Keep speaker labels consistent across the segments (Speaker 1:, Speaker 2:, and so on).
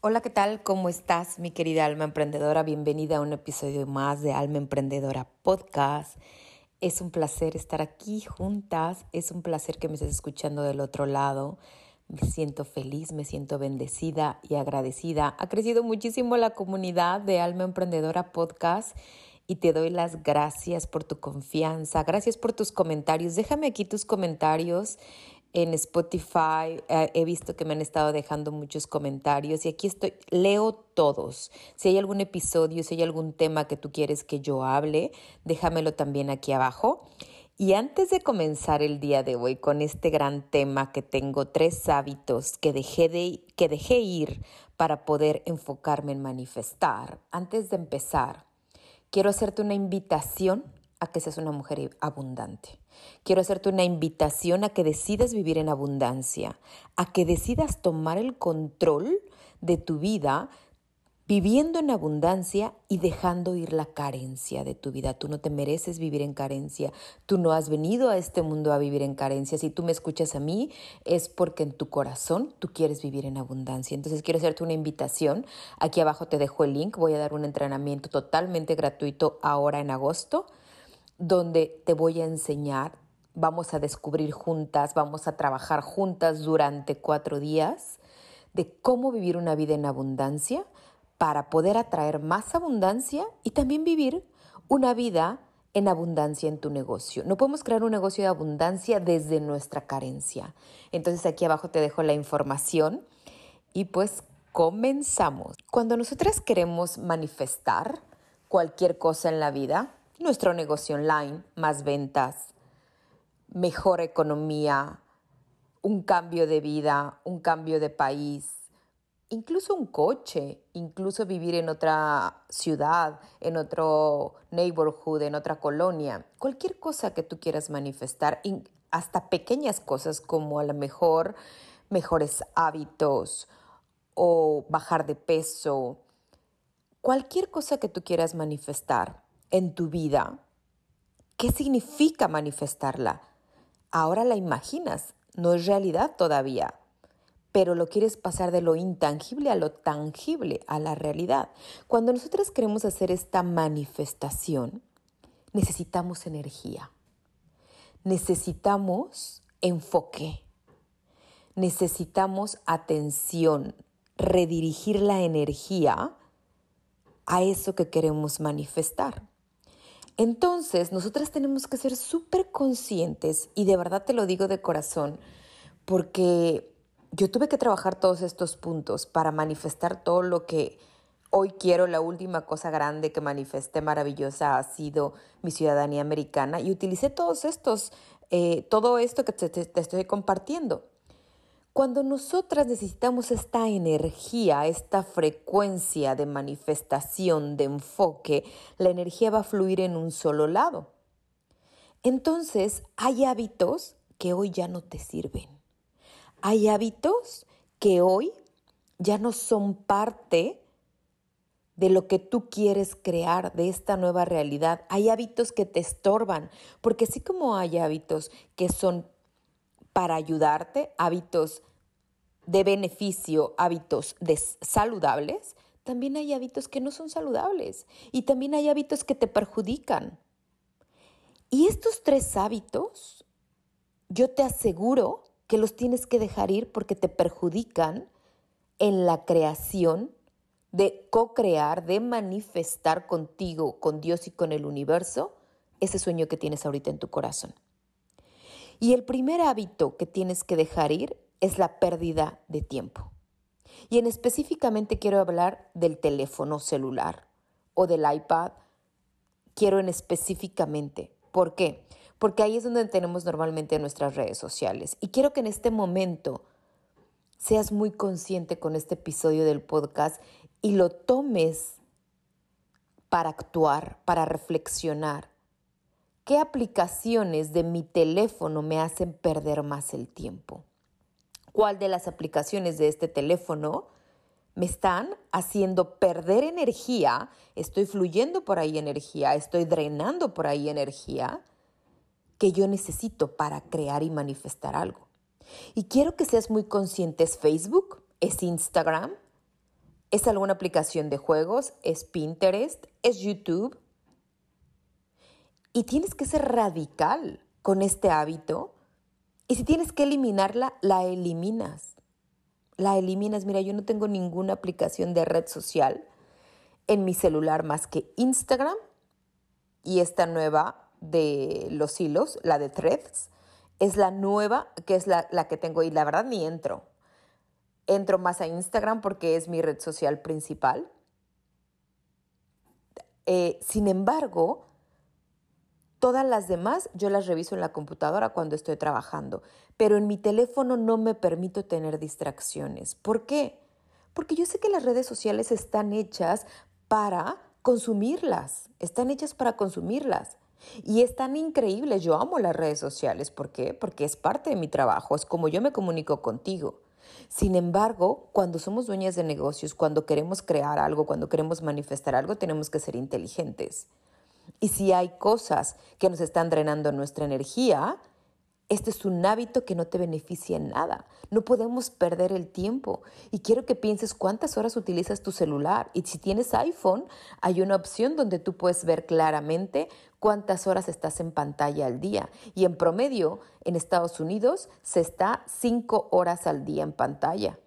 Speaker 1: Hola, ¿qué tal? ¿Cómo estás, mi querida alma emprendedora? Bienvenida a un episodio más de Alma Emprendedora Podcast. Es un placer estar aquí juntas, es un placer que me estés escuchando del otro lado. Me siento feliz, me siento bendecida y agradecida. Ha crecido muchísimo la comunidad de Alma Emprendedora Podcast y te doy las gracias por tu confianza, gracias por tus comentarios. Déjame aquí tus comentarios en Spotify eh, he visto que me han estado dejando muchos comentarios y aquí estoy, leo todos. Si hay algún episodio, si hay algún tema que tú quieres que yo hable, déjamelo también aquí abajo. Y antes de comenzar el día de hoy con este gran tema que tengo tres hábitos que dejé, de, que dejé ir para poder enfocarme en manifestar, antes de empezar, quiero hacerte una invitación a que seas una mujer abundante. Quiero hacerte una invitación a que decidas vivir en abundancia, a que decidas tomar el control de tu vida viviendo en abundancia y dejando ir la carencia de tu vida. Tú no te mereces vivir en carencia. Tú no has venido a este mundo a vivir en carencia. Si tú me escuchas a mí, es porque en tu corazón tú quieres vivir en abundancia. Entonces quiero hacerte una invitación. Aquí abajo te dejo el link. Voy a dar un entrenamiento totalmente gratuito ahora en agosto donde te voy a enseñar, vamos a descubrir juntas, vamos a trabajar juntas durante cuatro días de cómo vivir una vida en abundancia para poder atraer más abundancia y también vivir una vida en abundancia en tu negocio. No podemos crear un negocio de abundancia desde nuestra carencia. Entonces aquí abajo te dejo la información y pues comenzamos. Cuando nosotras queremos manifestar cualquier cosa en la vida, nuestro negocio online, más ventas, mejor economía, un cambio de vida, un cambio de país, incluso un coche, incluso vivir en otra ciudad, en otro neighborhood, en otra colonia, cualquier cosa que tú quieras manifestar, hasta pequeñas cosas como a lo mejor mejores hábitos o bajar de peso, cualquier cosa que tú quieras manifestar en tu vida, ¿qué significa manifestarla? Ahora la imaginas, no es realidad todavía, pero lo quieres pasar de lo intangible a lo tangible, a la realidad. Cuando nosotros queremos hacer esta manifestación, necesitamos energía, necesitamos enfoque, necesitamos atención, redirigir la energía a eso que queremos manifestar. Entonces, nosotras tenemos que ser súper conscientes y de verdad te lo digo de corazón, porque yo tuve que trabajar todos estos puntos para manifestar todo lo que hoy quiero. La última cosa grande que manifesté maravillosa ha sido mi ciudadanía americana y utilicé todos estos, eh, todo esto que te estoy compartiendo. Cuando nosotras necesitamos esta energía, esta frecuencia de manifestación, de enfoque, la energía va a fluir en un solo lado. Entonces, hay hábitos que hoy ya no te sirven. Hay hábitos que hoy ya no son parte de lo que tú quieres crear, de esta nueva realidad. Hay hábitos que te estorban, porque así como hay hábitos que son para ayudarte, hábitos de beneficio, hábitos saludables, también hay hábitos que no son saludables y también hay hábitos que te perjudican. Y estos tres hábitos, yo te aseguro que los tienes que dejar ir porque te perjudican en la creación de co-crear, de manifestar contigo, con Dios y con el universo, ese sueño que tienes ahorita en tu corazón. Y el primer hábito que tienes que dejar ir es la pérdida de tiempo. Y en específicamente quiero hablar del teléfono celular o del iPad. Quiero en específicamente. ¿Por qué? Porque ahí es donde tenemos normalmente nuestras redes sociales. Y quiero que en este momento seas muy consciente con este episodio del podcast y lo tomes para actuar, para reflexionar ¿Qué aplicaciones de mi teléfono me hacen perder más el tiempo? ¿Cuál de las aplicaciones de este teléfono me están haciendo perder energía? Estoy fluyendo por ahí energía, estoy drenando por ahí energía que yo necesito para crear y manifestar algo. Y quiero que seas muy consciente, es Facebook, es Instagram, ¿Es alguna aplicación de juegos? ¿Es Pinterest? ¿Es YouTube? Y tienes que ser radical con este hábito. Y si tienes que eliminarla, la eliminas. La eliminas. Mira, yo no tengo ninguna aplicación de red social en mi celular más que Instagram y esta nueva de los hilos, la de threads, es la nueva, que es la, que tengo y la verdad ni entro. Entro más a Instagram porque es mi red social principal. Eh, sin embargo, todas las demás yo las reviso en la computadora cuando estoy trabajando, pero en mi teléfono no me permito tener distracciones. ¿Por qué? Porque yo sé que las redes sociales están hechas para consumirlas, están hechas para consumirlas. Y es tan increíble, yo amo las redes sociales, ¿por qué? Porque es parte de mi trabajo, es como yo me comunico contigo. Sin embargo, cuando somos dueñas de negocios, cuando queremos crear algo, cuando queremos manifestar algo, tenemos que ser inteligentes. Y si hay cosas que nos están drenando nuestra energía, este es un hábito que no te beneficia en nada. No podemos perder el tiempo. Y quiero que pienses cuántas horas utilizas tu celular. Y si tienes iPhone, hay una opción donde tú puedes ver claramente cuántas horas estás en pantalla al día. Y en promedio, en Estados Unidos, se está 5 horas al día en pantalla.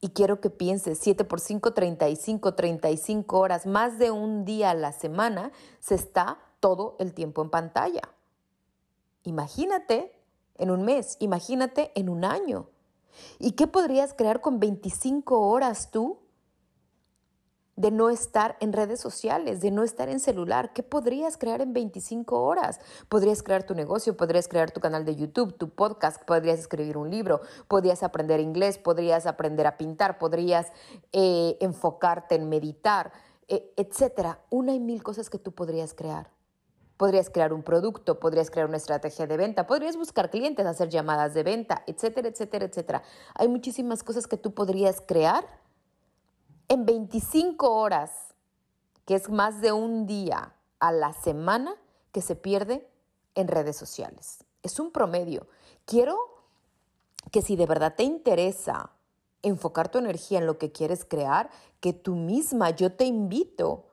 Speaker 1: Y quiero que pienses, 7 por 5, 35, 35 horas, más de un día a la semana, se está todo el tiempo en pantalla. Imagínate en un mes, imagínate en un año. ¿Y qué podrías crear con 25 horas tú de no estar en redes sociales, de no estar en celular? ¿Qué podrías crear en 25 horas? Podrías crear tu negocio, podrías crear tu canal de YouTube, tu podcast, podrías escribir un libro, podrías aprender inglés, podrías aprender a pintar, podrías eh, enfocarte en meditar, eh, etcétera. Una y mil cosas que tú podrías crear. Podrías crear un producto, podrías crear una estrategia de venta, podrías buscar clientes, hacer llamadas de venta, etcétera, etcétera, etcétera. Hay muchísimas cosas que tú podrías crear en 25 horas, que es más de un día a la semana que se pierde en redes sociales. Es un promedio. Quiero que si de verdad te interesa enfocar tu energía en lo que quieres crear, que tú misma, yo te invito,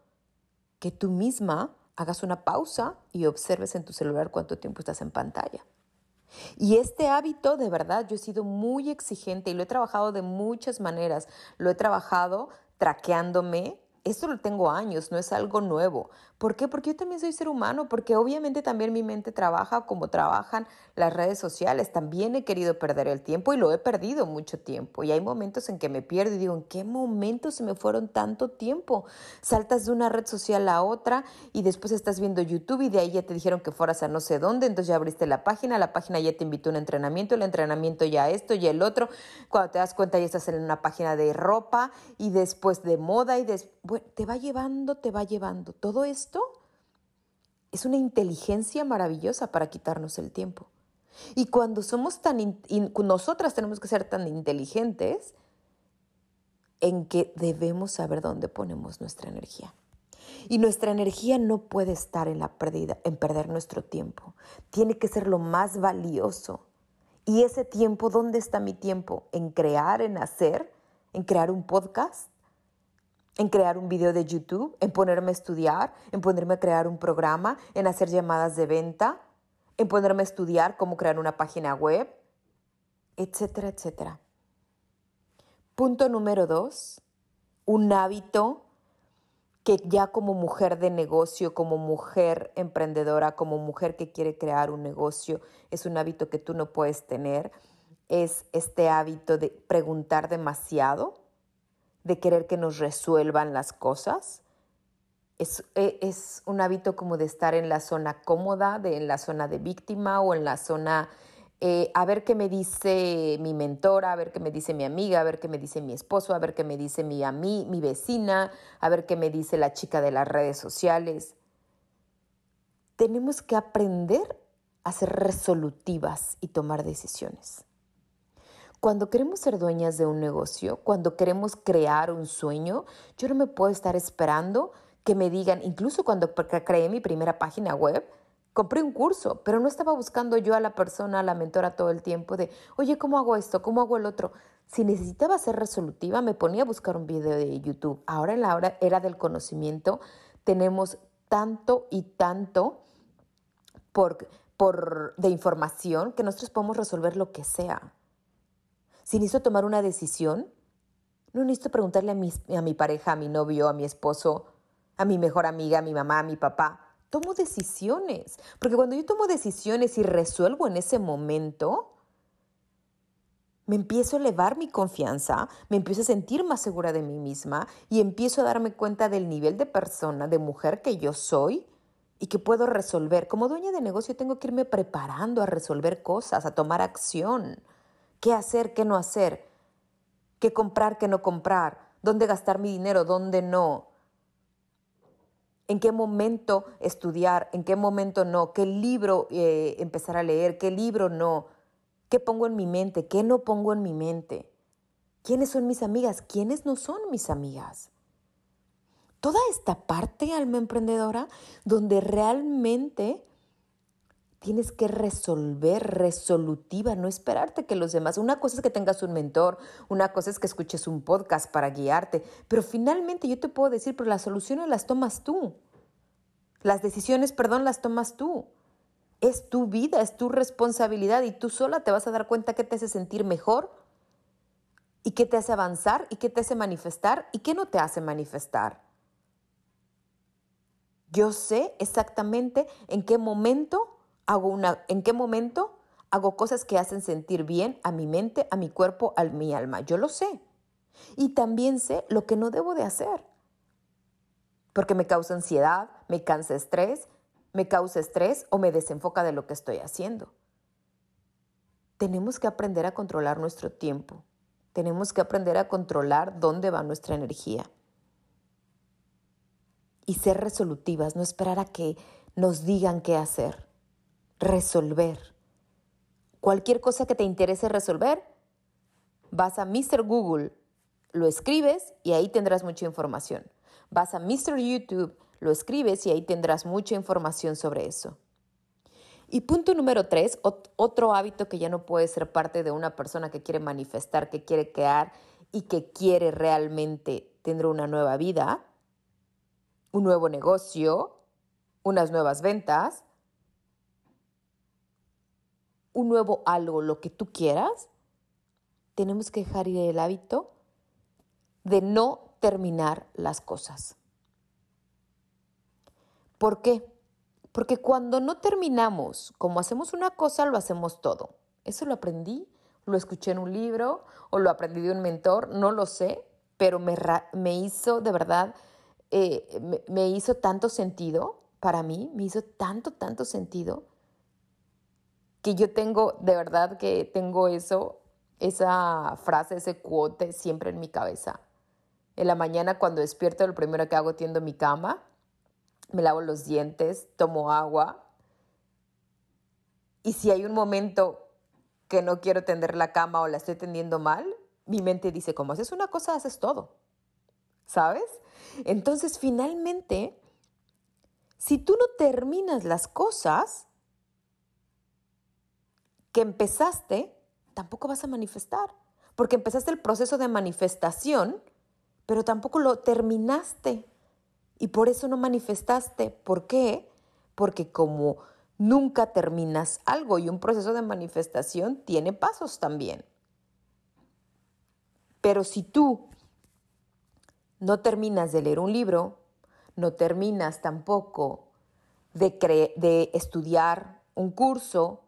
Speaker 1: que tú misma hagas una pausa y observes en tu celular cuánto tiempo estás en pantalla. Y este hábito, de verdad, yo he sido muy exigente y lo he trabajado de muchas maneras. Lo he trabajado traqueándome, esto lo tengo años, no es algo nuevo. ¿Por qué? Porque yo también soy ser humano, porque obviamente también mi mente trabaja como trabajan las redes sociales. También he querido perder el tiempo y lo he perdido mucho tiempo. Y hay momentos en que me pierdo y digo, ¿en qué momento se me fueron tanto tiempo? Saltas de una red social a otra y después estás viendo YouTube y de ahí ya te dijeron que fueras a no sé dónde, entonces ya abriste la página, la página ya te invitó a un entrenamiento, el entrenamiento ya esto, ya el otro. Cuando te das cuenta ya estás en una página de ropa y después de moda y después te va llevando, te va llevando. Todo esto es una inteligencia maravillosa para quitarnos el tiempo. Y cuando somos tan, nosotras tenemos que ser tan inteligentes en que debemos saber dónde ponemos nuestra energía. Y nuestra energía no puede estar en la pérdida, en perder nuestro tiempo. Tiene que ser lo más valioso. Y ese tiempo, ¿dónde está mi tiempo? En crear, en hacer, en crear un podcast, en crear un video de YouTube, en ponerme a estudiar, en ponerme a crear un programa, en hacer llamadas de venta, en ponerme a estudiar cómo crear una página web, etcétera, etcétera. Punto número dos, un hábito que ya como mujer de negocio, como mujer emprendedora, como mujer que quiere crear un negocio, es un hábito que tú no puedes tener, es este hábito de preguntar demasiado de querer que nos resuelvan las cosas. Es, e, es, un hábito como de estar en la zona cómoda, de, en la zona de víctima o en la zona eh, a ver qué me dice mi mentora, a ver qué me dice mi amiga, a ver qué me dice mi esposo, a ver qué me dice mi, a mi vecina, a ver qué me dice la chica de las redes sociales. Tenemos que aprender a ser resolutivas y tomar decisiones. Cuando queremos ser dueñas de un negocio, cuando queremos crear un sueño, yo no me puedo estar esperando que me digan, incluso cuando creé mi primera página web, compré un curso, pero no estaba buscando yo a la persona, a la mentora todo el tiempo de, oye, ¿cómo hago esto? ¿Cómo hago el otro? Si necesitaba ser resolutiva, me ponía a buscar un video de YouTube. Ahora en la hora era del conocimiento, tenemos tanto y tanto por, por, de información que nosotros podemos resolver lo que sea. Si necesito tomar una decisión, no necesito preguntarle a mi, a mi pareja, a mi novio, a mi esposo, a mi mejor amiga, a mi mamá, a mi papá. Tomo decisiones. Porque cuando yo tomo decisiones y resuelvo en ese momento, me empiezo a elevar mi confianza, me empiezo a sentir más segura de mí misma y empiezo a darme cuenta del nivel de persona, de mujer que yo soy y que puedo resolver. Como dueña de negocio tengo que irme preparando a resolver cosas, a tomar acción. ¿Qué hacer, qué no hacer? ¿Qué comprar, qué no comprar? ¿Dónde gastar mi dinero, dónde no? ¿En qué momento estudiar? ¿En qué momento no? ¿Qué libro eh, empezar a leer? ¿Qué libro no? ¿Qué pongo en mi mente? ¿Qué no pongo en mi mente? ¿Quiénes son mis amigas? ¿Quiénes no son mis amigas? Toda esta parte, alma emprendedora, donde realmente tienes que resolver resolutiva, no esperarte que los demás. Una cosa es que tengas un mentor, una cosa es que escuches un podcast para guiarte, pero finalmente yo te puedo decir, pero las soluciones las tomas tú. Las decisiones, perdón, las tomas tú. Es tu vida, es tu responsabilidad y tú sola te vas a dar cuenta qué te hace sentir mejor y qué te hace avanzar y qué te hace manifestar y qué no te hace manifestar. Yo sé exactamente en qué momento hago una, en qué momento hago cosas que hacen sentir bien a mi mente, a mi cuerpo, a mi alma. Yo lo sé. Y también sé lo que no debo de hacer. Porque me causa ansiedad, me cansa estrés, me causa estrés o me desenfoca de lo que estoy haciendo. Tenemos que aprender a controlar nuestro tiempo. Tenemos que aprender a controlar dónde va nuestra energía. Y ser resolutivas, no esperar a que nos digan qué hacer. Resolver. Cualquier cosa que te interese resolver, vas a Mr. Google, lo escribes y ahí tendrás mucha información. Vas a Mr. YouTube, lo escribes y ahí tendrás mucha información sobre eso. Y punto número tres, otro hábito que ya no puede ser parte de una persona que quiere manifestar, que quiere crear y que quiere realmente tener una nueva vida, un nuevo negocio, unas nuevas ventas, un nuevo algo, lo que tú quieras, tenemos que dejar ir el hábito de no terminar las cosas. ¿Por qué? Porque cuando no terminamos, como hacemos una cosa, lo hacemos todo. Eso lo aprendí, lo escuché en un libro o lo aprendí de un mentor, no lo sé, pero me, me hizo de verdad, eh, me, me hizo tanto sentido para mí, me hizo tanto, tanto sentido que yo tengo, de verdad que tengo eso, esa frase, ese quote siempre en mi cabeza. En la mañana cuando despierto, lo primero que hago tiendo mi cama me lavo los dientes, tomo agua. Y si hay un momento que no quiero tender la cama o la estoy tendiendo mal, mi mente dice, como haces una cosa, haces todo. ¿Sabes? Entonces, finalmente, si tú no terminas las cosas que empezaste, tampoco vas a manifestar. Porque empezaste el proceso de manifestación, pero tampoco lo terminaste. Y por eso no manifestaste. ¿Por qué? Porque como nunca terminas algo y un proceso de manifestación tiene pasos también. Pero si tú no terminas de leer un libro, no terminas tampoco de, de estudiar un curso,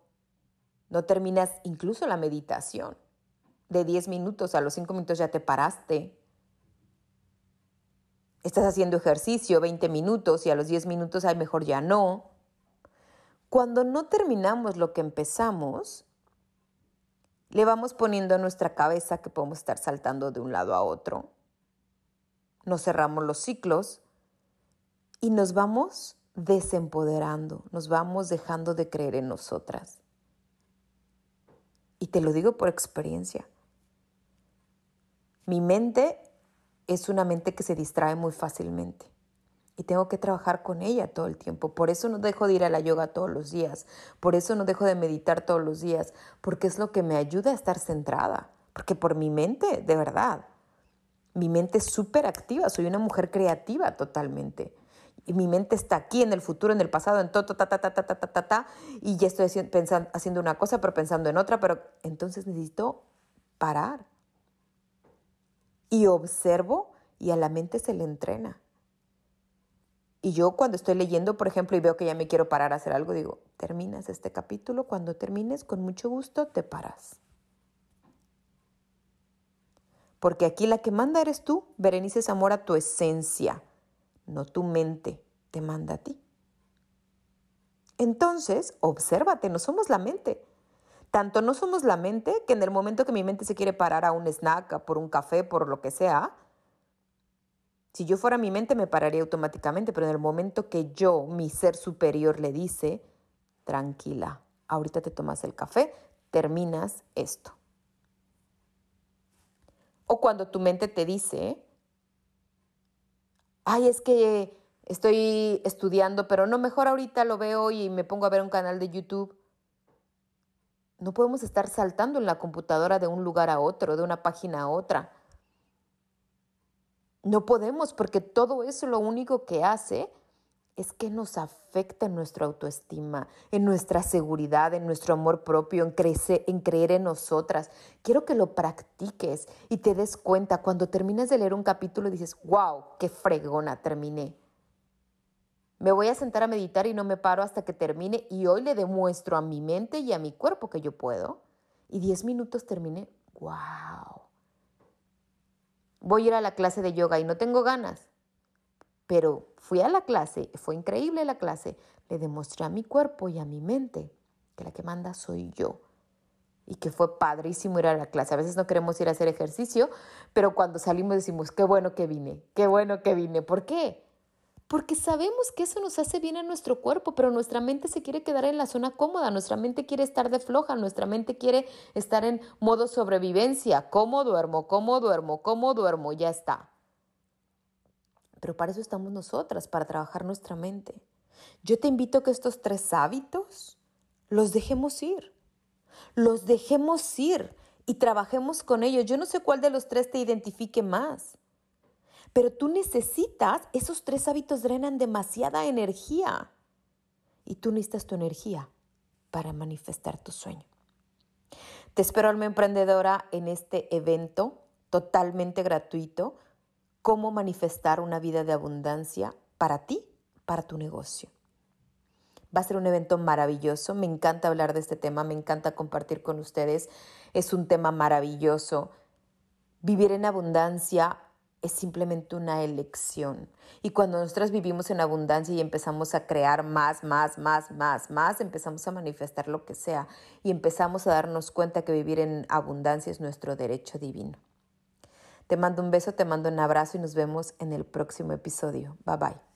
Speaker 1: no terminas incluso la meditación. De 10 minutos a los 5 minutos ya te paraste, estás haciendo ejercicio 20 minutos y a los 10 minutos hay mejor ya no. Cuando no terminamos lo que empezamos, le vamos poniendo a nuestra cabeza que podemos estar saltando de un lado a otro. Nos cerramos los ciclos y nos vamos desempoderando, nos vamos dejando de creer en nosotras. Y te lo digo por experiencia. Mi mente es una mente que se distrae muy fácilmente. Y tengo que trabajar con ella todo el tiempo. Por eso no dejo de ir a la yoga todos los días. Por eso no dejo de meditar todos los días. Porque es lo que me ayuda a estar centrada. Porque por mi mente, de verdad, mi mente es súper activa, soy una mujer creativa totalmente. Y mi mente está aquí, en el futuro, en el pasado, en todo, ta, ta, ta, ta, ta, ta, ta, ta, y ya estoy pensando, haciendo una cosa, pero pensando en otra, pero entonces necesito parar. Y observo y a la mente se le entrena. Y yo cuando estoy leyendo, por ejemplo, y veo que ya me quiero parar a hacer algo, digo, terminas este capítulo, cuando termines, con mucho gusto, te paras. Porque aquí la que manda eres tú, Berenice Zamora, tu esencia, no tu mente, te manda a ti. Entonces, obsérvate, no somos la mente. Tanto no somos la mente que en el momento que mi mente se quiere parar a un snack, por un café, por lo que sea, si yo fuera mi mente me pararía automáticamente, pero en el momento que yo, mi ser superior, le dice, tranquila, ahorita te tomas el café, terminas esto. O cuando tu mente te dice, ay, es que estoy estudiando, pero no, mejor ahorita lo veo y me pongo a ver un canal de YouTube. No podemos estar saltando en la computadora de un lugar a otro, de una página a otra. No podemos porque todo eso lo único que hace es que nos afecta en nuestra autoestima, en nuestra seguridad, en nuestro amor propio, en, en creer en nosotras. Quiero que lo practiques y te des cuenta cuando terminas de leer un capítulo dices, wow, qué fregona terminé. Me voy a sentar a meditar y no me paro hasta que termine y hoy le demuestro a mi mente y a mi cuerpo que yo puedo. Y diez minutos terminé, wow voy a ir a la clase de yoga y no tengo ganas. Pero fui a la clase, fue increíble la clase, le demostré a mi cuerpo y a mi mente que la que manda soy yo. Y que fue padrísimo ir a la clase. A veces no queremos ir a hacer ejercicio, pero cuando salimos decimos, qué bueno que vine, qué bueno que vine. ¿Por qué? porque sabemos que eso nos hace bien a nuestro cuerpo, pero nuestra mente se quiere quedar en la zona cómoda, nuestra mente quiere estar de floja, nuestra mente quiere estar en modo sobrevivencia, cómo duermo, cómo duermo, cómo duermo, ya está. Pero para eso estamos nosotras, para trabajar nuestra mente. Yo te invito a que estos tres hábitos los dejemos ir, los dejemos ir y trabajemos con ellos. Yo no sé cuál de los tres te identifique más. Pero tú necesitas, esos tres hábitos drenan demasiada energía. Y tú necesitas tu energía para manifestar tu sueño. Te espero, alma emprendedora, en este evento totalmente gratuito, cómo manifestar una vida de abundancia para ti, para tu negocio. Va a ser un evento maravilloso, me encanta hablar de este tema, me encanta compartir con ustedes, es un tema maravilloso. Vivir en abundancia es simplemente una elección. Y cuando nosotras vivimos en abundancia y empezamos a crear más, más, más, más, más, empezamos a manifestar lo que sea y empezamos a darnos cuenta que vivir en abundancia es nuestro derecho divino. Te mando un beso, te mando un abrazo y nos vemos en el próximo episodio. Bye bye.